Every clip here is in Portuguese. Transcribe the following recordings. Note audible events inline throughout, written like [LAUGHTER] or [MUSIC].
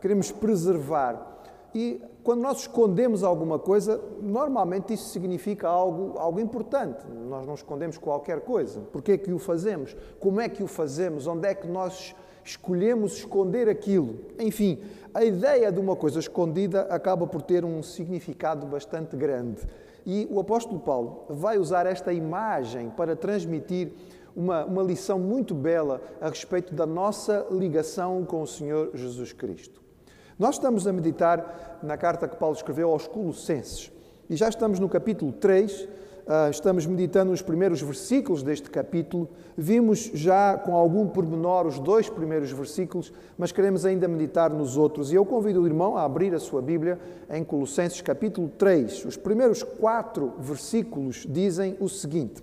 queremos preservar. E quando nós escondemos alguma coisa, normalmente isso significa algo, algo importante. Nós não escondemos qualquer coisa. Porquê é que o fazemos? Como é que o fazemos? Onde é que nós escolhemos esconder aquilo? Enfim, a ideia de uma coisa escondida acaba por ter um significado bastante grande. E o apóstolo Paulo vai usar esta imagem para transmitir uma, uma lição muito bela a respeito da nossa ligação com o Senhor Jesus Cristo. Nós estamos a meditar na carta que Paulo escreveu aos Colossenses e já estamos no capítulo 3, ah, estamos meditando os primeiros versículos deste capítulo. Vimos já com algum pormenor os dois primeiros versículos, mas queremos ainda meditar nos outros. E eu convido o irmão a abrir a sua Bíblia em Colossenses capítulo 3. Os primeiros quatro versículos dizem o seguinte.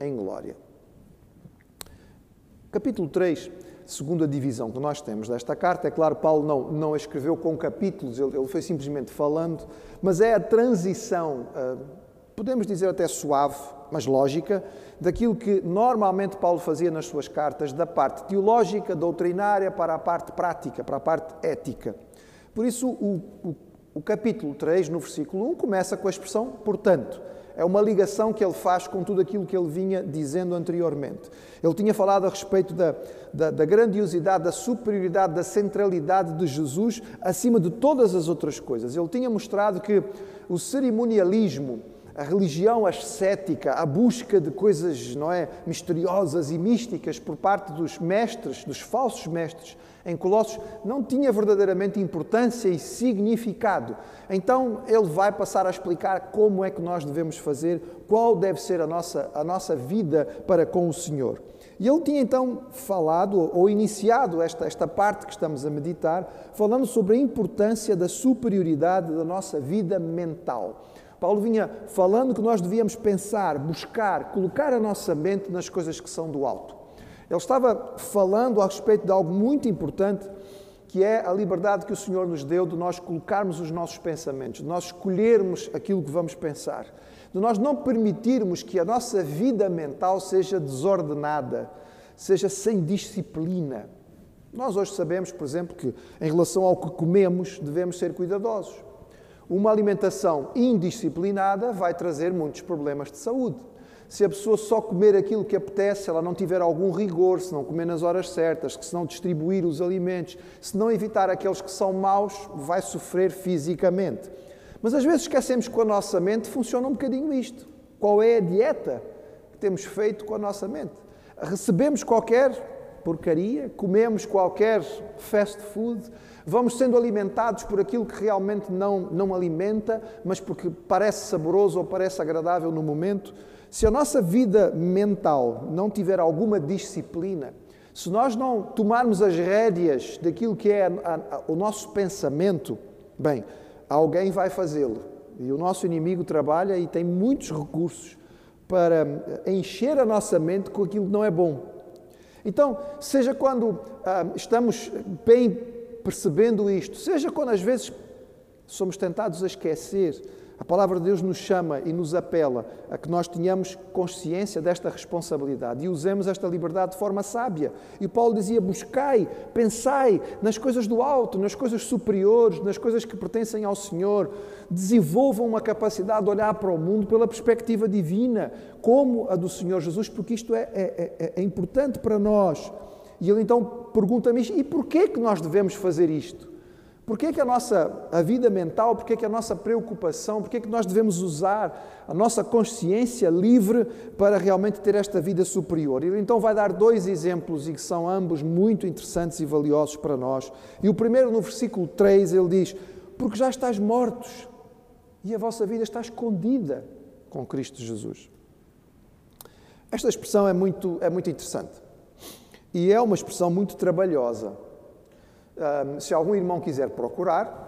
em glória. Capítulo 3 segunda divisão que nós temos desta carta. É claro, Paulo não, não a escreveu com capítulos, ele, ele foi simplesmente falando, mas é a transição, uh, podemos dizer até suave, mas lógica, daquilo que normalmente Paulo fazia nas suas cartas, da parte teológica, doutrinária, para a parte prática, para a parte ética. Por isso, o, o, o capítulo 3, no versículo 1, começa com a expressão portanto é uma ligação que ele faz com tudo aquilo que ele vinha dizendo anteriormente. Ele tinha falado a respeito da, da, da, grandiosidade, da superioridade, da centralidade de Jesus acima de todas as outras coisas. Ele tinha mostrado que o cerimonialismo, a religião ascética, a busca de coisas não é, misteriosas e místicas por parte dos mestres, dos falsos mestres, em Colossos não tinha verdadeiramente importância e significado. Então ele vai passar a explicar como é que nós devemos fazer, qual deve ser a nossa, a nossa vida para com o Senhor. E ele tinha então falado ou iniciado esta, esta parte que estamos a meditar, falando sobre a importância da superioridade da nossa vida mental. Paulo vinha falando que nós devíamos pensar, buscar, colocar a nossa mente nas coisas que são do alto. Ele estava falando a respeito de algo muito importante, que é a liberdade que o Senhor nos deu de nós colocarmos os nossos pensamentos, de nós escolhermos aquilo que vamos pensar, de nós não permitirmos que a nossa vida mental seja desordenada, seja sem disciplina. Nós hoje sabemos, por exemplo, que em relação ao que comemos devemos ser cuidadosos. Uma alimentação indisciplinada vai trazer muitos problemas de saúde se a pessoa só comer aquilo que apetece, se ela não tiver algum rigor, se não comer nas horas certas, se não distribuir os alimentos, se não evitar aqueles que são maus, vai sofrer fisicamente. Mas às vezes esquecemos que com a nossa mente funciona um bocadinho isto. Qual é a dieta que temos feito com a nossa mente? Recebemos qualquer porcaria, comemos qualquer fast food, vamos sendo alimentados por aquilo que realmente não, não alimenta, mas porque parece saboroso ou parece agradável no momento. Se a nossa vida mental não tiver alguma disciplina, se nós não tomarmos as rédeas daquilo que é a, a, o nosso pensamento, bem, alguém vai fazê-lo. E o nosso inimigo trabalha e tem muitos recursos para encher a nossa mente com aquilo que não é bom. Então, seja quando ah, estamos bem percebendo isto, seja quando às vezes somos tentados a esquecer a palavra de Deus nos chama e nos apela a que nós tenhamos consciência desta responsabilidade e usemos esta liberdade de forma sábia. E Paulo dizia: buscai, pensai nas coisas do alto, nas coisas superiores, nas coisas que pertencem ao Senhor. Desenvolvam uma capacidade de olhar para o mundo pela perspectiva divina, como a do Senhor Jesus, porque isto é, é, é, é importante para nós. E ele então pergunta-me: e porquê que nós devemos fazer isto? Porquê que a nossa a vida mental, porquê que a nossa preocupação, porquê que nós devemos usar a nossa consciência livre para realmente ter esta vida superior? Ele então vai dar dois exemplos e que são ambos muito interessantes e valiosos para nós. E o primeiro no versículo 3 ele diz: Porque já estás mortos e a vossa vida está escondida com Cristo Jesus. Esta expressão é muito, é muito interessante e é uma expressão muito trabalhosa se algum irmão quiser procurar,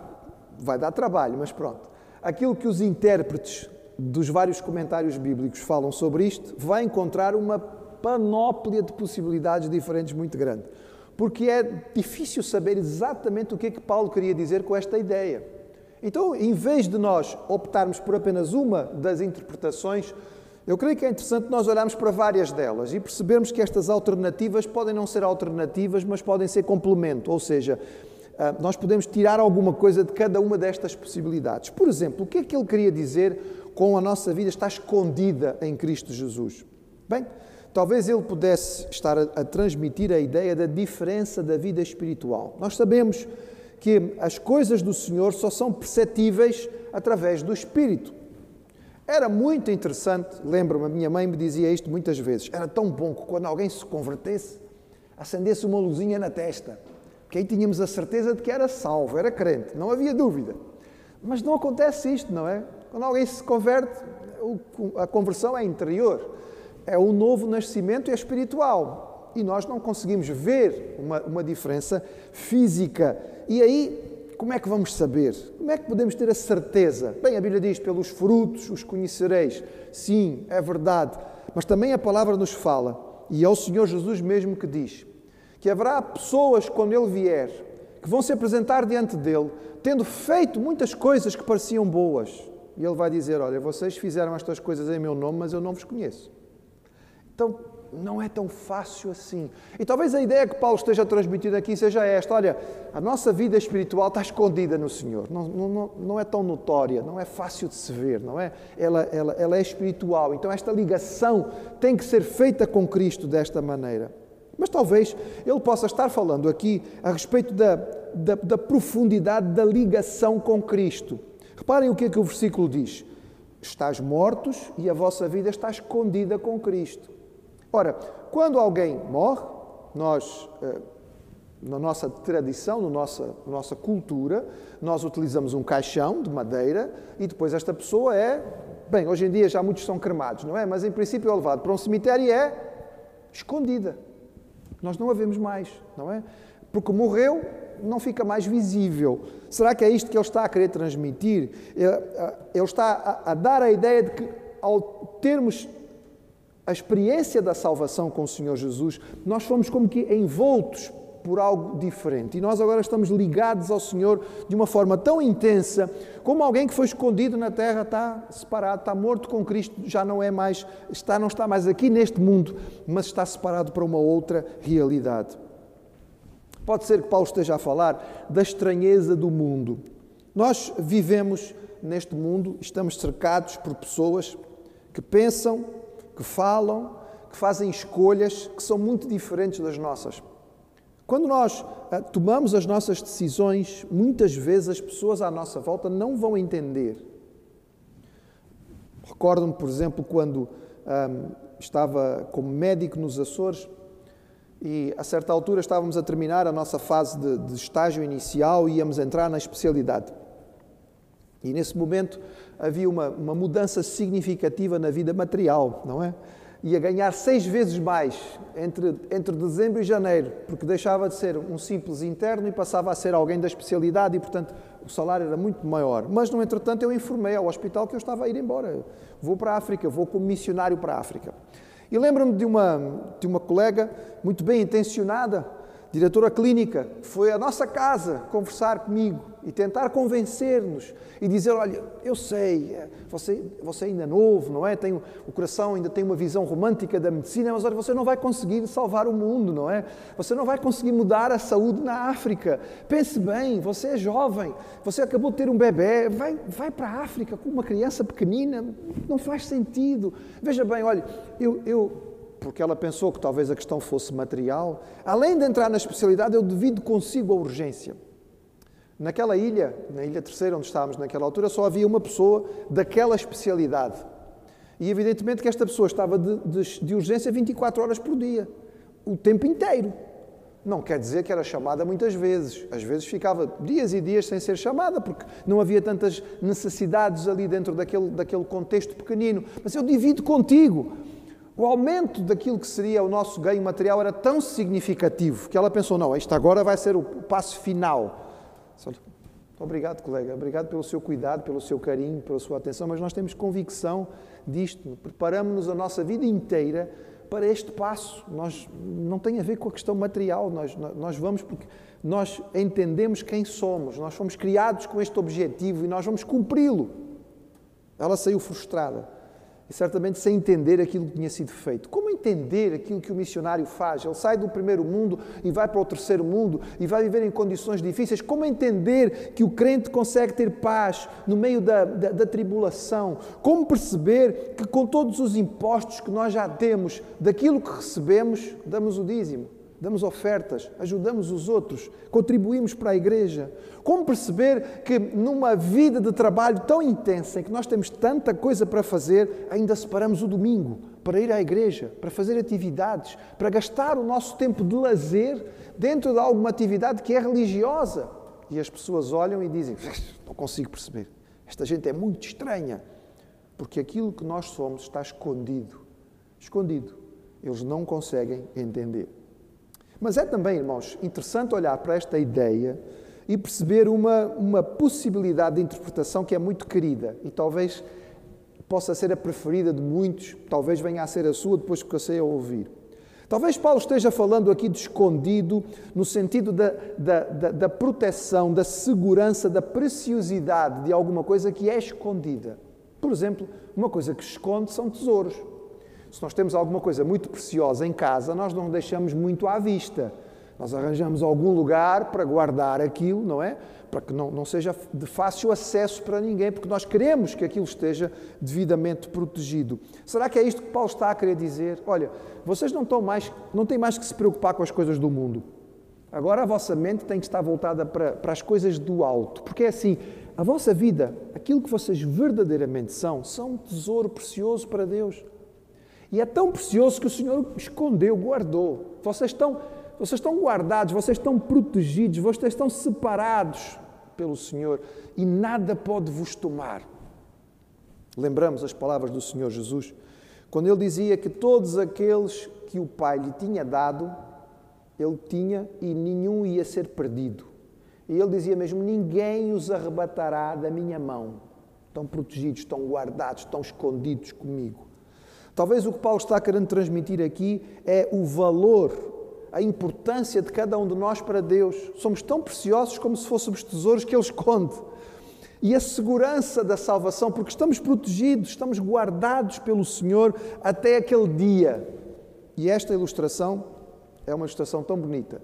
vai dar trabalho, mas pronto. Aquilo que os intérpretes dos vários comentários bíblicos falam sobre isto, vai encontrar uma panóplia de possibilidades diferentes muito grande. Porque é difícil saber exatamente o que é que Paulo queria dizer com esta ideia. Então, em vez de nós optarmos por apenas uma das interpretações, eu creio que é interessante nós olharmos para várias delas e percebermos que estas alternativas podem não ser alternativas, mas podem ser complemento, ou seja, ah, nós podemos tirar alguma coisa de cada uma destas possibilidades. Por exemplo, o que é que ele queria dizer com a nossa vida está escondida em Cristo Jesus? Bem, talvez ele pudesse estar a, a transmitir a ideia da diferença da vida espiritual. Nós sabemos que as coisas do Senhor só são perceptíveis através do Espírito. Era muito interessante, lembro-me, a minha mãe me dizia isto muitas vezes. Era tão bom que quando alguém se convertesse, acendesse uma luzinha na testa, que aí tínhamos a certeza de que era salvo, era crente, não havia dúvida. Mas não acontece isto, não é? Quando alguém se converte, a conversão é interior, é o novo nascimento é espiritual. E nós não conseguimos ver uma, uma diferença física. E aí, como é que vamos saber? Como é que podemos ter a certeza? Bem, a Bíblia diz: pelos frutos os conhecereis. Sim, é verdade. Mas também a palavra nos fala, e é o Senhor Jesus mesmo que diz, que haverá pessoas, quando Ele vier, que vão se apresentar diante dele, tendo feito muitas coisas que pareciam boas. E Ele vai dizer: Olha, vocês fizeram estas coisas em meu nome, mas eu não vos conheço. Então, não é tão fácil assim. E talvez a ideia que Paulo esteja transmitindo aqui seja esta: olha, a nossa vida espiritual está escondida no Senhor, não, não, não é tão notória, não é fácil de se ver, não é? Ela, ela, ela é espiritual, então esta ligação tem que ser feita com Cristo desta maneira. Mas talvez ele possa estar falando aqui a respeito da, da, da profundidade da ligação com Cristo. Reparem o que é que o versículo diz: Estás mortos e a vossa vida está escondida com Cristo. Ora, quando alguém morre, nós, eh, na nossa tradição, na nossa, na nossa cultura, nós utilizamos um caixão de madeira e depois esta pessoa é. Bem, hoje em dia já muitos são cremados, não é? Mas em princípio é levado para um cemitério e é escondida. Nós não a vemos mais, não é? Porque morreu, não fica mais visível. Será que é isto que ele está a querer transmitir? Ele está a dar a ideia de que, ao termos a experiência da salvação com o Senhor Jesus, nós fomos como que envoltos por algo diferente. E nós agora estamos ligados ao Senhor de uma forma tão intensa, como alguém que foi escondido na terra está separado, está morto com Cristo, já não é mais, está não está mais aqui neste mundo, mas está separado para uma outra realidade. Pode ser que Paulo esteja a falar da estranheza do mundo. Nós vivemos neste mundo, estamos cercados por pessoas que pensam que falam, que fazem escolhas que são muito diferentes das nossas. Quando nós uh, tomamos as nossas decisões, muitas vezes as pessoas à nossa volta não vão entender. Recordo-me, por exemplo, quando um, estava como médico nos Açores e a certa altura estávamos a terminar a nossa fase de, de estágio inicial e íamos entrar na especialidade. E nesse momento havia uma, uma mudança significativa na vida material, não é? Ia ganhar seis vezes mais entre, entre dezembro e janeiro, porque deixava de ser um simples interno e passava a ser alguém da especialidade e, portanto, o salário era muito maior. Mas, no entretanto, eu informei ao hospital que eu estava a ir embora. Vou para a África, vou como missionário para a África. E lembro-me de uma, de uma colega muito bem intencionada, diretora clínica, foi à nossa casa conversar comigo e tentar convencer-nos e dizer: Olha, eu sei, é, você, você ainda é novo, não é? Tem, o coração ainda tem uma visão romântica da medicina, mas olha, você não vai conseguir salvar o mundo, não é? Você não vai conseguir mudar a saúde na África. Pense bem, você é jovem, você acabou de ter um bebê, vai, vai para a África com uma criança pequenina, não faz sentido. Veja bem, olha, eu, eu porque ela pensou que talvez a questão fosse material, além de entrar na especialidade, eu devido consigo a urgência. Naquela ilha, na ilha terceira onde estávamos naquela altura, só havia uma pessoa daquela especialidade. E evidentemente que esta pessoa estava de, de, de urgência 24 horas por dia, o tempo inteiro. Não quer dizer que era chamada muitas vezes. Às vezes ficava dias e dias sem ser chamada, porque não havia tantas necessidades ali dentro daquele, daquele contexto pequenino. Mas eu divido contigo O aumento daquilo que seria o nosso ganho material era tão significativo que ela pensou: não, isto agora vai ser o passo final. Obrigado, colega, obrigado pelo seu cuidado, pelo seu carinho, pela sua atenção, mas nós temos convicção disto, preparamos-nos a nossa vida inteira para este passo. Nós, não tem a ver com a questão material, nós, nós vamos porque nós entendemos quem somos, nós fomos criados com este objetivo e nós vamos cumpri-lo. Ela saiu frustrada e certamente sem entender aquilo que tinha sido feito. Como entender aquilo que o missionário faz? Ele sai do primeiro mundo e vai para o terceiro mundo e vai viver em condições difíceis. Como entender que o crente consegue ter paz no meio da, da, da tribulação? Como perceber que com todos os impostos que nós já temos, daquilo que recebemos, damos o dízimo? Damos ofertas, ajudamos os outros, contribuímos para a igreja. Como perceber que numa vida de trabalho tão intensa, em que nós temos tanta coisa para fazer, ainda separamos o domingo para ir à igreja, para fazer atividades, para gastar o nosso tempo de lazer dentro de alguma atividade que é religiosa? E as pessoas olham e dizem: Não consigo perceber. Esta gente é muito estranha, porque aquilo que nós somos está escondido. Escondido. Eles não conseguem entender. Mas é também, irmãos, interessante olhar para esta ideia e perceber uma, uma possibilidade de interpretação que é muito querida e talvez possa ser a preferida de muitos, talvez venha a ser a sua depois que comecei a ouvir. Talvez Paulo esteja falando aqui de escondido, no sentido da, da, da, da, proteção, da segurança, da preciosidade de alguma coisa que é escondida. Por exemplo, uma coisa que esconde são tesouros. Se nós temos alguma coisa muito preciosa em casa, nós não deixamos muito à vista. Nós arranjamos algum lugar para guardar aquilo, não é? Para que não, não seja de fácil acesso para ninguém, porque nós queremos que aquilo esteja devidamente protegido. Será que é isto que Paulo está a querer dizer? Olha, vocês não, estão mais, não têm mais que se preocupar com as coisas do mundo. Agora a vossa mente tem que estar voltada para, para as coisas do alto, porque é assim, a vossa vida, aquilo que vocês verdadeiramente são, são um tesouro precioso para Deus. E é tão precioso que o Senhor escondeu, guardou. Vocês estão, vocês estão guardados, vocês estão protegidos, vocês estão separados pelo Senhor e nada pode vos tomar. Lembramos as palavras do Senhor Jesus, quando ele dizia que todos aqueles que o Pai lhe tinha dado, ele tinha e nenhum ia ser perdido. E ele dizia mesmo: Ninguém os arrebatará da minha mão. Estão protegidos, estão guardados, estão escondidos comigo. Talvez o que Paulo está querendo transmitir aqui é o valor, a importância de cada um de nós para Deus. Somos tão preciosos como se fôssemos tesouros que Ele esconde. E a segurança da salvação, porque estamos protegidos, estamos guardados pelo Senhor até aquele dia. E esta ilustração é uma ilustração tão bonita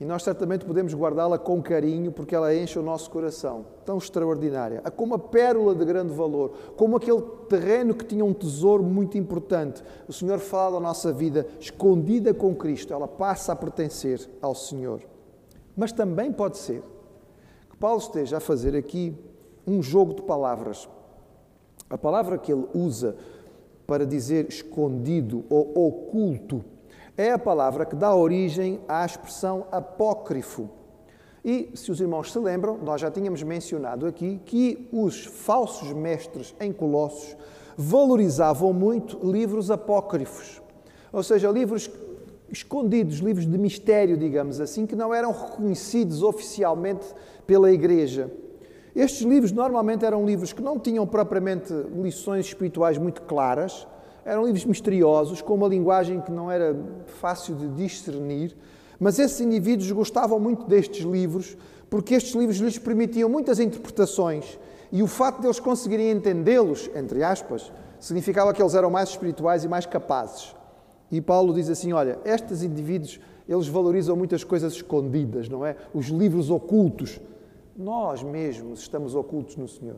e nós certamente podemos guardá-la com carinho porque ela enche o nosso coração. Tão extraordinária. Como uma pérola de grande valor. Como aquele terreno que tinha um tesouro muito importante. O Senhor fala da nossa vida escondida com Cristo. Ela passa a pertencer ao Senhor. Mas também pode ser que Paulo esteja a fazer aqui um jogo de palavras. A palavra que ele usa para dizer escondido ou oculto é a palavra que dá origem à expressão apócrifo. E, se os irmãos se lembram, nós já tínhamos mencionado aqui que os falsos mestres em Colossos valorizavam muito livros apócrifos, ou seja, livros escondidos, livros de mistério, digamos assim, que não eram reconhecidos oficialmente pela Igreja. Estes livros normalmente eram livros que não tinham propriamente lições espirituais muito claras, eram livros misteriosos, com uma linguagem que não era fácil de discernir, mas esses indivíduos gostavam muito destes livros, porque estes livros lhes permitiam muitas interpretações e o facto de eles conseguirem entendê-los, entre aspas, significava que eles eram mais espirituais e mais capazes. E Paulo diz assim: olha, estes indivíduos, eles valorizam muitas coisas escondidas, não é? Os livros ocultos. Nós mesmos estamos ocultos no Senhor.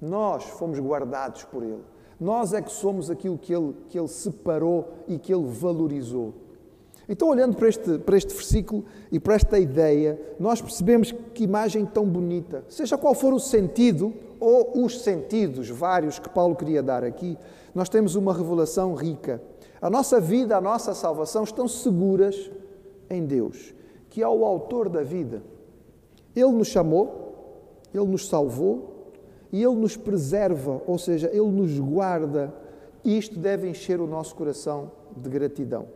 Nós fomos guardados por Ele. Nós é que somos aquilo que ele, que ele separou e que ele valorizou. Então, olhando para este, para este versículo e para esta ideia, nós percebemos que imagem tão bonita. Seja qual for o sentido ou os sentidos vários que Paulo queria dar aqui, nós temos uma revelação rica. A nossa vida, a nossa salvação estão seguras em Deus, que é o autor da vida. Ele nos chamou, ele nos salvou e Ele nos preserva, ou seja, Ele nos guarda E isto deve encher o nosso coração de gratidão.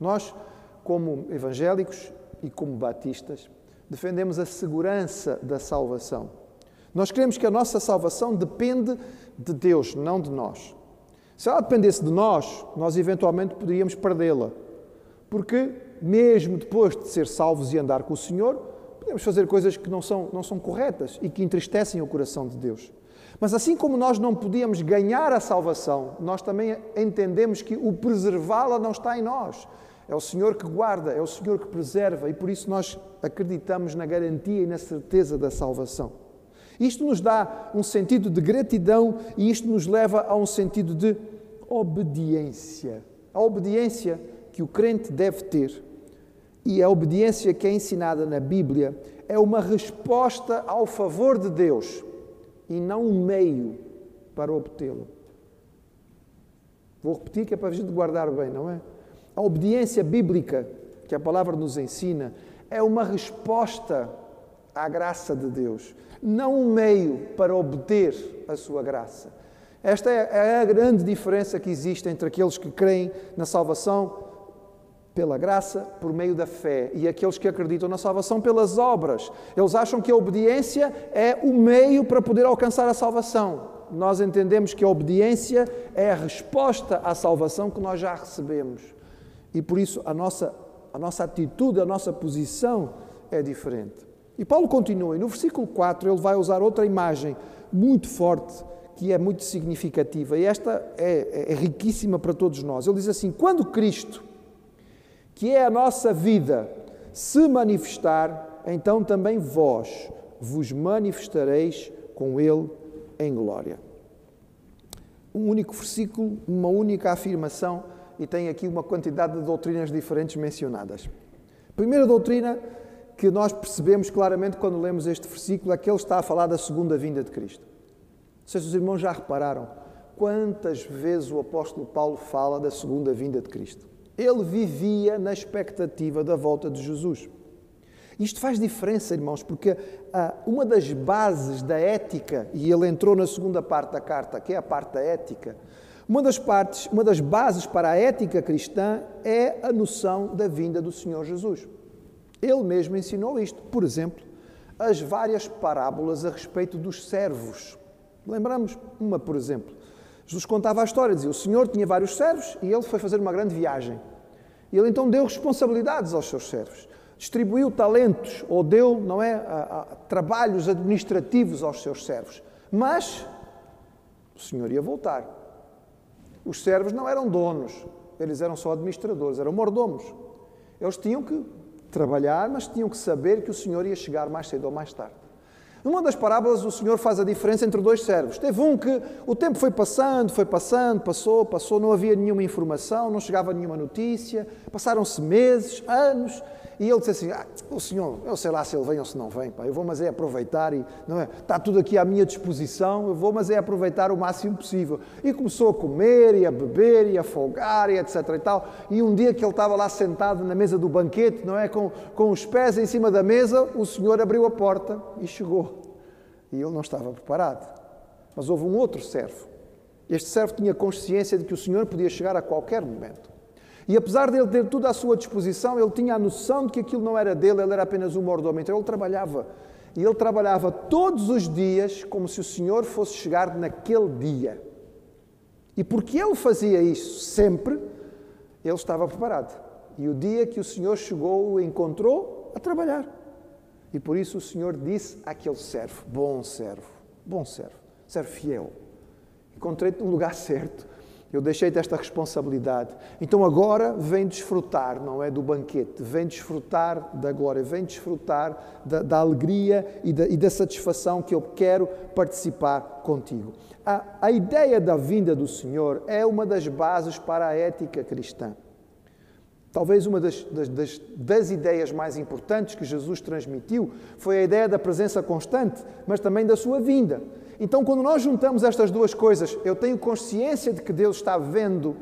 Nós, como evangélicos e como batistas, defendemos a segurança da salvação. Nós queremos que a nossa salvação depende de Deus, não de nós. Se ela dependesse de nós, nós eventualmente poderíamos perdê-la. Porque, mesmo depois de ser salvos e andar com o Senhor, podemos fazer coisas que não são, não são corretas e que entristecem o coração de Deus. Mas assim como nós não podíamos ganhar a salvação, nós também entendemos que o preservá-la não está em nós. É o Senhor que guarda, é o Senhor que preserva e por isso nós acreditamos na garantia e na certeza da salvação. Isto nos dá um sentido de gratidão e isto nos leva a um sentido de obediência. A obediência que o crente deve ter e a obediência que é ensinada na Bíblia é uma resposta ao favor de Deus e não um meio para obtê-lo. Vou repetir que é para a gente guardar bem, não é? A obediência bíblica que a palavra nos ensina é uma resposta à graça de Deus, não um meio para obter a sua graça. Esta é a grande diferença que existe entre aqueles que creem na salvação pela graça por meio da fé e aqueles que acreditam na salvação pelas obras. Eles acham que a obediência é o meio para poder alcançar a salvação. Nós entendemos que a obediência é a resposta à salvação que nós já recebemos. E por isso a nossa, a nossa atitude, a nossa posição é diferente. E Paulo continua, e no versículo 4 ele vai usar outra imagem muito forte, que é muito significativa, e esta é, é riquíssima para todos nós. Ele diz assim: quando Cristo, que é a nossa vida, se manifestar, então também vós vos manifestareis com Ele em glória. Um único versículo, uma única afirmação, e tem aqui uma quantidade de doutrinas diferentes mencionadas. Primeira doutrina que nós percebemos claramente quando lemos este versículo é que ele está a falar da segunda vinda de Cristo. Se os irmãos já repararam quantas vezes o apóstolo Paulo fala da segunda vinda de Cristo. Ele vivia na expectativa da volta de Jesus. Isto faz diferença, irmãos, porque ah, uma das bases da ética, e ele entrou na segunda parte da carta, que é a parte da ética, uma das partes, uma das bases para a ética cristã é a noção da vinda do Senhor Jesus. Ele mesmo ensinou isto. Por exemplo, as várias parábolas a respeito dos servos. Lembramos uma, por exemplo. Jesus contava a história, dizia: o Senhor tinha vários servos e ele foi fazer uma grande viagem. E ele então deu responsabilidades aos seus servos, distribuiu talentos ou deu, não é, a, a, trabalhos administrativos aos seus servos. Mas o Senhor ia voltar. Os servos não eram donos, eles eram só administradores, eram mordomos. Eles tinham que trabalhar, mas tinham que saber que o Senhor ia chegar mais cedo ou mais tarde. Numa das parábolas, o Senhor faz a diferença entre dois servos. Teve um que o tempo foi passando, foi passando, passou, passou, não havia nenhuma informação, não chegava nenhuma notícia, passaram-se meses, anos, e ele disse assim: ah, O senhor, eu sei lá se ele vem ou se não vem, pá, eu vou, mas é aproveitar e não é? Está tudo aqui à minha disposição, eu vou, mas é aproveitar o máximo possível. E começou a comer e a beber e a folgar e etc. e tal. E um dia que ele estava lá sentado na mesa do banquete, não é? Com, com os pés em cima da mesa, o senhor abriu a porta e chegou. E ele não estava preparado. Mas houve um outro servo. Este servo tinha consciência de que o senhor podia chegar a qualquer momento. E apesar de ele ter tudo à sua disposição, ele tinha a noção de que aquilo não era dele, ele era apenas um mordomo. Então ele trabalhava. E ele trabalhava todos os dias como se o Senhor fosse chegar naquele dia. E porque ele fazia isso sempre, ele estava preparado. E o dia que o Senhor chegou, o encontrou a trabalhar. E por isso o Senhor disse àquele servo: Bom servo, bom servo, servo fiel. Encontrei-te no lugar certo eu deixei-te esta responsabilidade. Então agora vem desfrutar, não é? Do banquete, vem desfrutar da glória, vem desfrutar da, da alegria e da, e da, satisfação que eu quero participar contigo. A, a ideia da vinda do Senhor é uma das bases para a ética cristã. Talvez uma das, das, das, ideias mais importantes que Jesus transmitiu foi a ideia da presença constante, mas também da sua vinda. Então, quando nós juntamos estas duas coisas, eu tenho consciência de que Deus está vendo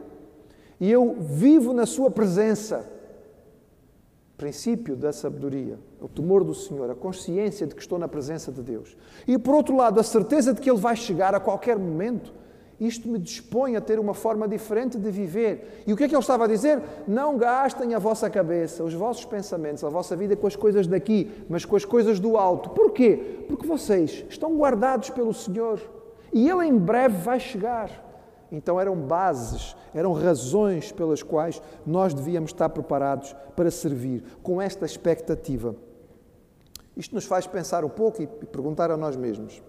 e eu vivo na Sua presença. Princípio da sabedoria, o temor do Senhor, a consciência de que estou na presença de Deus. E por outro lado, a certeza de que Ele vai chegar a qualquer momento. Isto me dispõe a ter uma forma diferente de viver. E o que é que ele estava a dizer? Não gastem a vossa cabeça, os vossos pensamentos, a vossa vida com as coisas daqui, mas com as coisas do alto. Porquê? Porque vocês estão guardados pelo Senhor e Ele em breve vai chegar. Então eram bases, eram razões pelas quais nós devíamos estar preparados para servir, com esta expectativa. Isto nos faz pensar um pouco e perguntar a nós mesmos: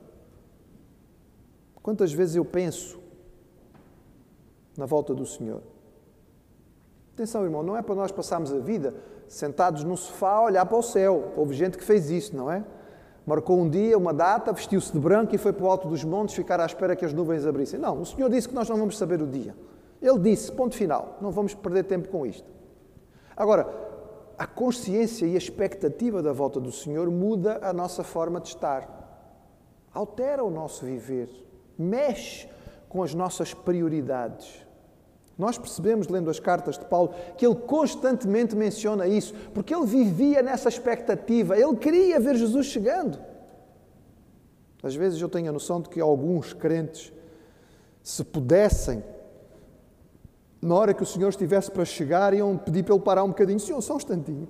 quantas vezes eu penso na volta do Senhor. Atenção, irmão, não é para nós passarmos a vida sentados no sofá a olhar para o céu. Houve gente que fez isso, não é? Marcou um dia, uma data, vestiu-se de branco e foi para o alto dos montes ficar à espera que as nuvens abrissem. Não, o Senhor disse que nós não vamos saber o dia. Ele disse, ponto final, não vamos perder tempo com isto. Agora, a consciência e a expectativa da volta do Senhor muda a nossa forma de estar. Altera o nosso viver, mexe com as nossas prioridades. Nós percebemos, lendo as cartas de Paulo, que ele constantemente menciona isso, porque ele vivia nessa expectativa, ele queria ver Jesus chegando. Às vezes eu tenho a noção de que alguns crentes, se pudessem, na hora que o Senhor estivesse para chegar, iam pedir para ele parar um bocadinho. Senhor, só um instantinho.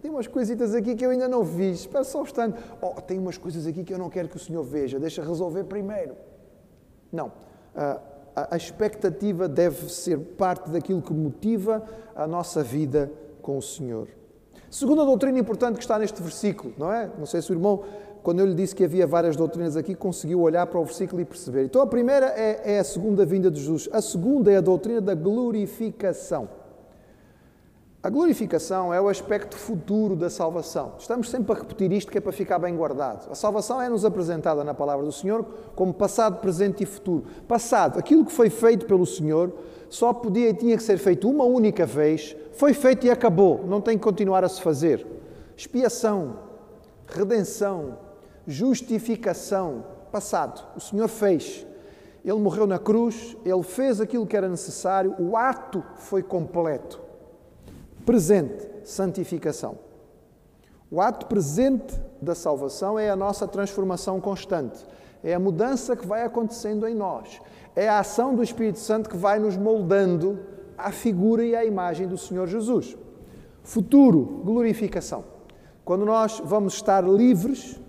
Tem umas coisitas aqui que eu ainda não vi. Espera só um instante. Oh, tem umas coisas aqui que eu não quero que o Senhor veja. Deixa resolver primeiro. Não a expectativa deve ser parte daquilo que motiva a nossa vida com o Senhor. Segunda doutrina importante que está neste versículo, não é? Não sei se o irmão, quando eu lhe disse que havia várias doutrinas aqui, conseguiu olhar para o versículo e perceber. Então a primeira é, é a segunda vinda de Jesus, a segunda é a doutrina da glorificação. A glorificação é o aspecto futuro da salvação. Estamos sempre a repetir isto que é para ficar bem guardado. A salvação é-nos apresentada na palavra do Senhor como passado, presente e futuro. Passado, aquilo que foi feito pelo Senhor só podia e tinha que ser feito uma única vez, foi feito e acabou, não tem que continuar a se fazer. Expiação, redenção, justificação, passado. O Senhor fez. Ele morreu na cruz, ele fez aquilo que era necessário, o ato foi completo. Presente, santificação. O ato presente da salvação é a nossa transformação constante. É a mudança que vai acontecendo em nós. É a ação do Espírito Santo que vai nos moldando à figura e à imagem do Senhor Jesus. Futuro, glorificação. Quando nós vamos estar livres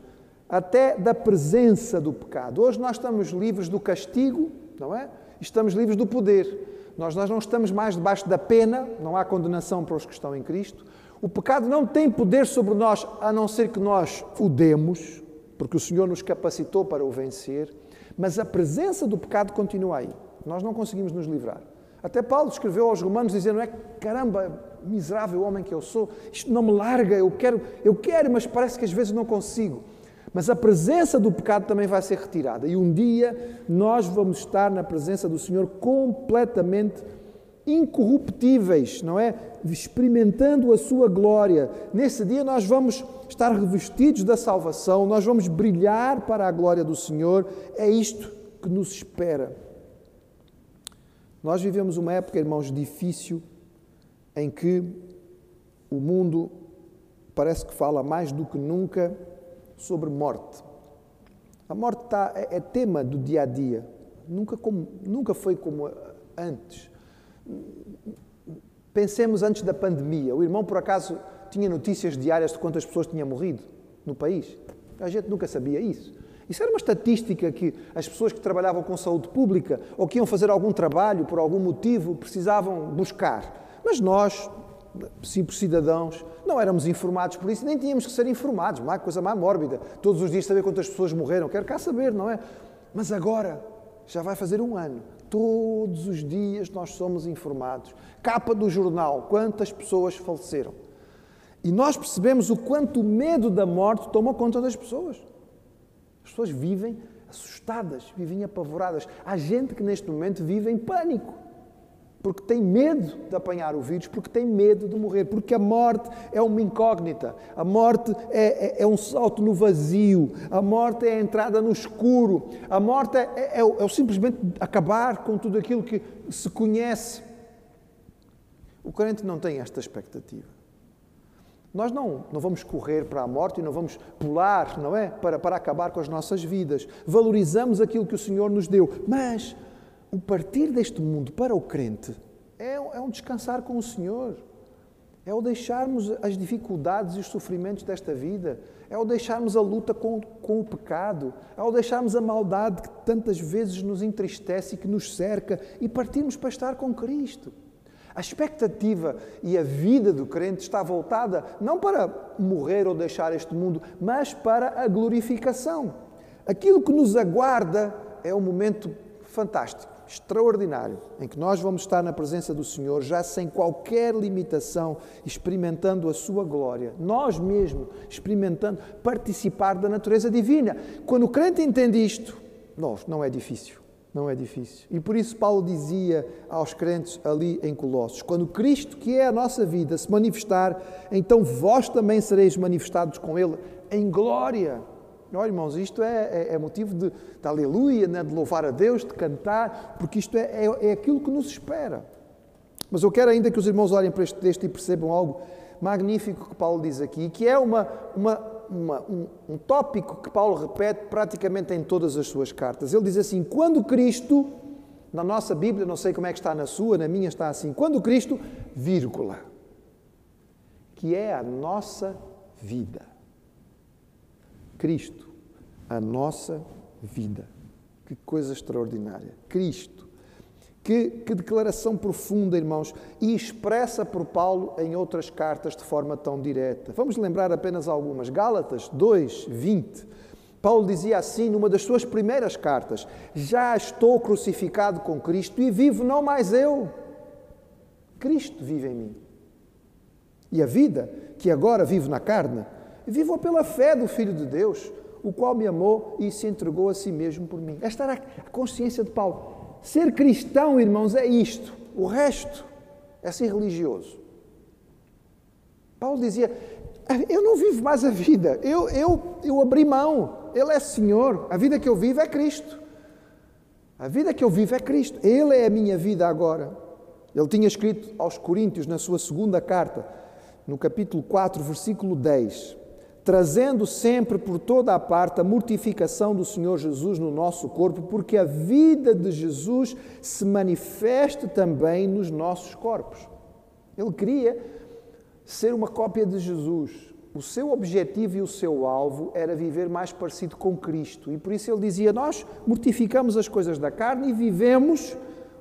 até da presença do pecado. Hoje nós estamos livres do castigo, não é? Estamos livres do poder. Nós, nós não estamos mais debaixo da pena, não há condenação para os que estão em Cristo. O pecado não tem poder sobre nós, a não ser que nós o demos, porque o Senhor nos capacitou para o vencer, mas a presença do pecado continua aí. Nós não conseguimos nos livrar. Até Paulo escreveu aos Romanos dizendo: é caramba, miserável homem que eu sou, isto não me larga, eu quero, eu quero, mas parece que às vezes não consigo. Mas a presença do pecado também vai ser retirada. E um dia nós vamos estar na presença do Senhor completamente incorruptíveis, não é? Experimentando a sua glória. Nesse dia nós vamos estar revestidos da salvação, nós vamos brilhar para a glória do Senhor. É isto que nos espera. Nós vivemos uma época, irmãos, difícil em que o mundo parece que fala mais do que nunca sobre morte. A morte está, é, é, tema do dia a dia. Nunca, como, nunca foi como antes. Pensemos antes da pandemia. O irmão, por acaso, tinha notícias diárias de quantas pessoas tinham morrido no país? A gente nunca sabia isso. Isso era uma estatística que as pessoas que trabalhavam com saúde pública ou que iam fazer algum trabalho por algum motivo precisavam buscar. Mas nós, cidadãos, não éramos informados por isso, nem tínhamos que ser informados, uma coisa mais mórbida. Todos os dias saber quantas pessoas morreram, quero cá saber, não é? Mas agora, já vai fazer um ano, todos os dias nós somos informados. Capa do jornal, quantas pessoas faleceram. E nós percebemos o quanto o medo da morte toma conta das pessoas. As pessoas vivem assustadas, vivem apavoradas. Há gente que neste momento vive em pânico porque tem medo de apanhar o vírus, porque tem medo de morrer, porque a morte é uma incógnita, a morte é, é, é um salto no vazio, a morte é a entrada no escuro, a morte é, é, é, é simplesmente acabar com tudo aquilo que se conhece. O crente não tem esta expectativa. Nós não, não vamos correr para a morte e não vamos pular, não é? Para, para acabar com as nossas vidas. Valorizamos aquilo que o Senhor nos deu, mas o partir deste mundo para o crente é, é um descansar com o Senhor. É o deixarmos as dificuldades e os sofrimentos desta vida. É o deixarmos a luta com, com o pecado. É o deixarmos a maldade que tantas vezes nos entristece e que nos cerca e partirmos para estar com Cristo. A expectativa e a vida do crente está voltada não para morrer ou deixar este mundo, mas para a glorificação. Aquilo que nos aguarda é um momento fantástico extraordinário, em que nós vamos estar na presença do Senhor, já sem qualquer limitação, experimentando a Sua glória, nós mesmos experimentando, participar da natureza divina. Quando o crente entende isto, não, não é difícil. Não é difícil. E por isso Paulo dizia aos crentes ali em Colossos: quando Cristo, que é a nossa vida, se manifestar, então vós também sereis manifestados com Ele em glória. Olha, irmãos, isto é, é, é motivo de, de aleluia, né? de louvar a Deus, de cantar, porque isto é, é, é, aquilo que nos espera. Mas eu quero ainda que os irmãos olhem para este texto e percebam algo magnífico que Paulo diz aqui, que é uma, uma, uma, um, um tópico que Paulo repete praticamente em todas as suas cartas. Ele diz assim: quando Cristo, na nossa Bíblia, não sei como é que está na sua, na minha está assim, quando Cristo, vírgula, que é a nossa vida. Cristo, a nossa vida. Que coisa extraordinária. Cristo. Que, que, declaração profunda, irmãos, e expressa por Paulo em outras cartas de forma tão direta. Vamos lembrar apenas algumas. Gálatas 2, 20. Paulo dizia assim numa das suas primeiras cartas: Já estou crucificado com Cristo e vivo não mais eu. Cristo vive em mim. E a vida que agora vivo na carne, Vivo pela fé do Filho de Deus, o qual me amou e se entregou a si mesmo por mim. Esta era a consciência de Paulo. Ser cristão, irmãos, é isto. O resto é ser religioso. Paulo dizia: Eu não vivo mais a vida, eu, eu, eu abri mão. Ele é Senhor, a vida que eu vivo é Cristo. A vida que eu vivo é Cristo, Ele é a minha vida agora. Ele tinha escrito aos Coríntios, na sua segunda carta, no capítulo 4, versículo 10 trazendo sempre por toda a parte a mortificação do Senhor Jesus no nosso corpo, porque a vida de Jesus se manifeste também nos nossos corpos. Ele queria ser uma cópia de Jesus. O seu objetivo e o seu alvo era viver mais parecido com Cristo. E por isso ele dizia: Nós mortificamos as coisas da carne e vivemos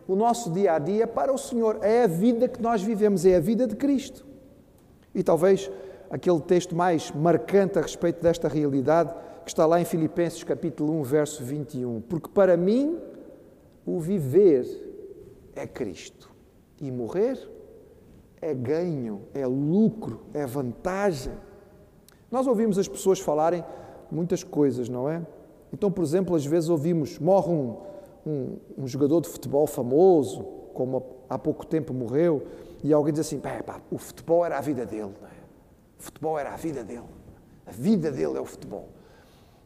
o nosso dia a dia para o Senhor. É a vida que nós vivemos, é a vida de Cristo. E talvez aquele texto mais marcante a respeito desta realidade, que está lá em Filipenses capítulo 1, verso 21. Porque para mim o viver é Cristo e morrer é ganho, é lucro, é vantagem. Nós ouvimos as pessoas falarem muitas coisas, não é? Então, por exemplo, às vezes ouvimos, morre um, um, um jogador de futebol famoso, como há pouco tempo morreu, e alguém diz assim, pá, o futebol era a vida dele, não é? O futebol era a vida dele. A vida dele é o futebol.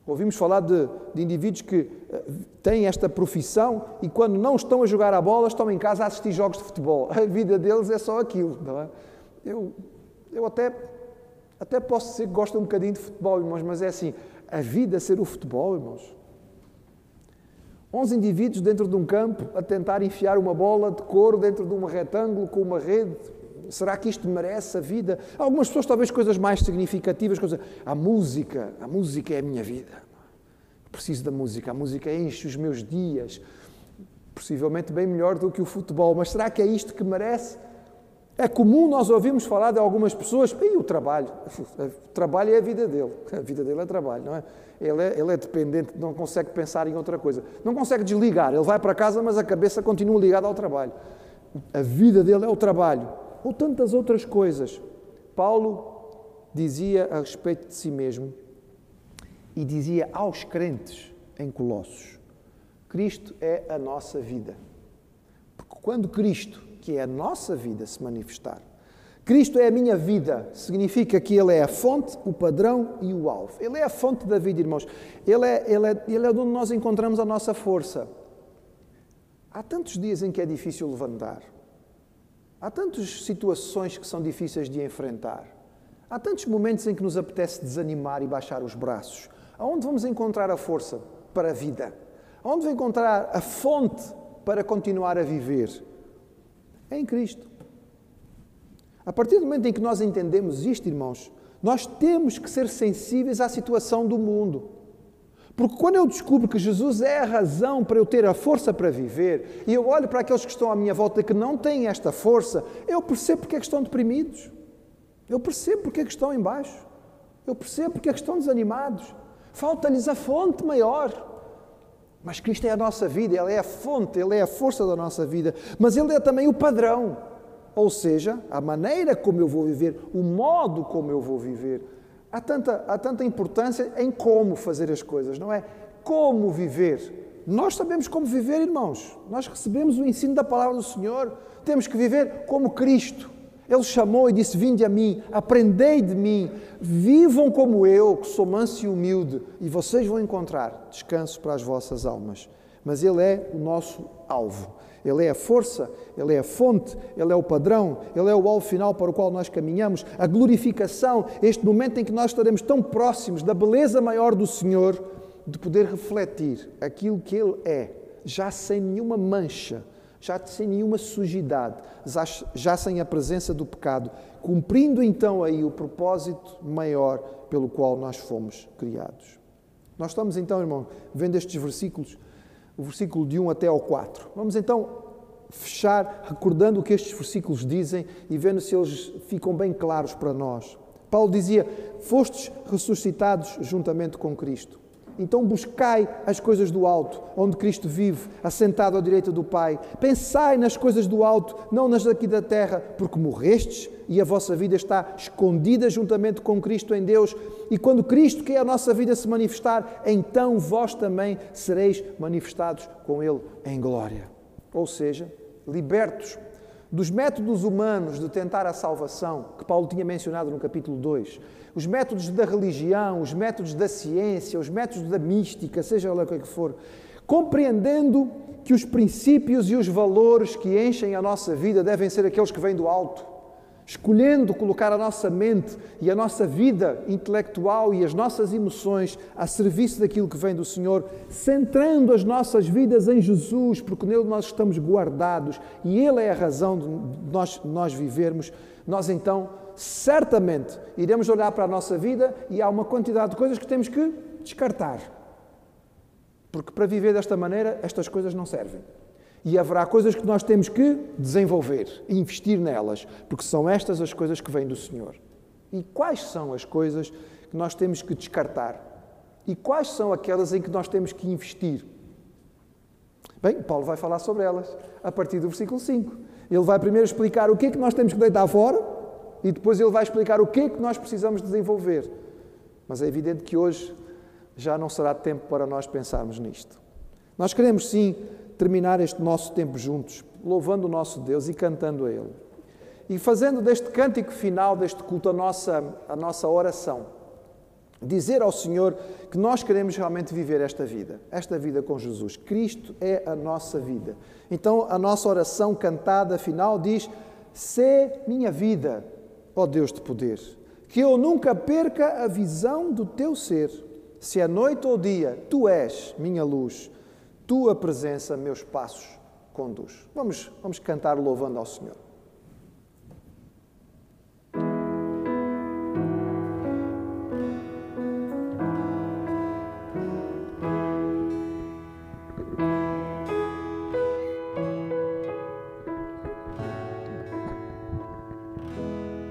Ouvimos falar de, de, indivíduos que eh, têm esta profissão e quando não estão a jogar a bola estão em casa a assistir jogos de futebol. A vida deles é só aquilo. Não é? Eu, eu até, até posso dizer que gosto um bocadinho de futebol, irmãos, mas é assim, a vida ser o futebol, irmãos. 11 indivíduos dentro de um campo a tentar enfiar uma bola de couro dentro de um retângulo com uma rede Será que isto merece a vida? Algumas pessoas, talvez coisas mais significativas, coisas. A música, a música é a minha vida. Preciso da música, a música enche os meus dias. Possivelmente bem melhor do que o futebol, mas será que é isto que merece? É comum nós ouvirmos falar de algumas pessoas, e o trabalho? [LAUGHS] O trabalho é a vida dele, [LAUGHS] a vida dele é trabalho, não é? Ele, é? ele é dependente, não consegue pensar em outra coisa, não consegue desligar, ele vai para casa, mas a cabeça continua ligada ao trabalho. A vida dele é o trabalho ou tantas outras coisas. Paulo dizia a respeito de si mesmo e dizia aos crentes em Colossos: Cristo é a nossa vida. Porque quando Cristo, que é a nossa vida, se manifestar, Cristo é a minha vida, significa que Ele é a fonte, o padrão e o alvo. Ele é a fonte da vida, irmãos. Ele é, ele é, ele é onde nós encontramos a nossa força. Há tantos dias em que é difícil levantar. Há tantas situações que são difíceis de enfrentar. Há tantos momentos em que nos apetece desanimar e baixar os braços. Aonde vamos encontrar a força para a vida? Aonde vamos encontrar a fonte para continuar a viver? É em Cristo. A partir do momento em que nós entendemos isto, irmãos, nós temos que ser sensíveis à situação do mundo. Porque quando eu descubro que Jesus é a razão para eu ter a força para viver, e eu olho para aqueles que estão à minha volta que não têm esta força, eu percebo porque é que estão deprimidos. Eu percebo porque é que estão embaixo. Eu percebo porque é que estão desanimados. Falta-lhes a fonte maior. Mas Cristo é a nossa vida, Ele é a fonte, Ele é a força da nossa vida, mas Ele é também o padrão. Ou seja, a maneira como eu vou viver, o modo como eu vou viver. Há tanta, há tanta importância em como fazer as coisas, não é? Como viver. Nós sabemos como viver, irmãos. Nós recebemos o ensino da palavra do Senhor. Temos que viver como Cristo. Ele chamou e disse: Vinde a mim, aprendei de mim, vivam como eu, que sou manso e humilde, e vocês vão encontrar descanso para as vossas almas. Mas Ele é o nosso alvo. Ele é a força, Ele é a fonte, Ele é o padrão, Ele é o alvo final para o qual nós caminhamos. A glorificação, este momento em que nós estaremos tão próximos da beleza maior do Senhor, de poder refletir aquilo que Ele é, já sem nenhuma mancha, já sem nenhuma sujidade, já, sem a presença do pecado, cumprindo então aí o propósito maior pelo qual nós fomos criados. Nós estamos então, irmão, vendo estes versículos o versículo de 1 até ao 4. Vamos então fechar recordando o que estes versículos dizem e vendo se eles ficam bem claros para nós. Paulo dizia: Fostes ressuscitados juntamente com Cristo. Então buscai as coisas do alto, onde Cristo vive, assentado à direita do Pai. Pensai nas coisas do alto, não nas daqui da terra, porque morrestes e a vossa vida está escondida juntamente com Cristo em Deus. E quando Cristo, que é a nossa vida, se manifestar, então vós também sereis manifestados com Ele em glória. Ou seja, libertos dos métodos humanos de tentar a salvação, que Paulo tinha mencionado no capítulo 2, os métodos da religião, os métodos da ciência, os métodos da mística, seja lá o que é for, compreendendo que os princípios e os valores que enchem a nossa vida devem ser aqueles que vêm do alto escolhendo colocar a nossa mente e a nossa vida intelectual e as nossas emoções a serviço daquilo que vem do Senhor, centrando as nossas vidas em Jesus, porque nele nós estamos guardados e Ele é a razão de nós, nós vivermos, nós então certamente iremos olhar para a nossa vida e há uma quantidade de coisas que temos que descartar. Porque para viver desta maneira, estas coisas não servem. E haverá coisas que nós temos que desenvolver investir nelas, porque são estas as coisas que vêm do Senhor. E quais são as coisas que nós temos que descartar? E quais são aquelas em que nós temos que investir? Bem, Paulo vai falar sobre elas a partir do versículo 5. Ele vai primeiro explicar o que é que nós temos que deitar fora e depois ele vai explicar o que é que nós precisamos desenvolver. Mas é evidente que hoje já não será tempo para nós pensarmos nisto. Nós queremos sim terminar este nosso tempo juntos, louvando o nosso Deus e cantando a Ele. E fazendo deste cântico final, deste culto, a nossa, a nossa oração. Dizer ao Senhor que nós queremos realmente viver esta vida, esta vida com Jesus. Cristo é a nossa vida. Então, a nossa oração cantada final diz: Sê minha vida, ó Deus de poder, que eu nunca perca a visão do teu ser. Se é noite ou dia, tu és minha luz tua presença meus passos conduz. Vamos, vamos cantar louvando ao Senhor.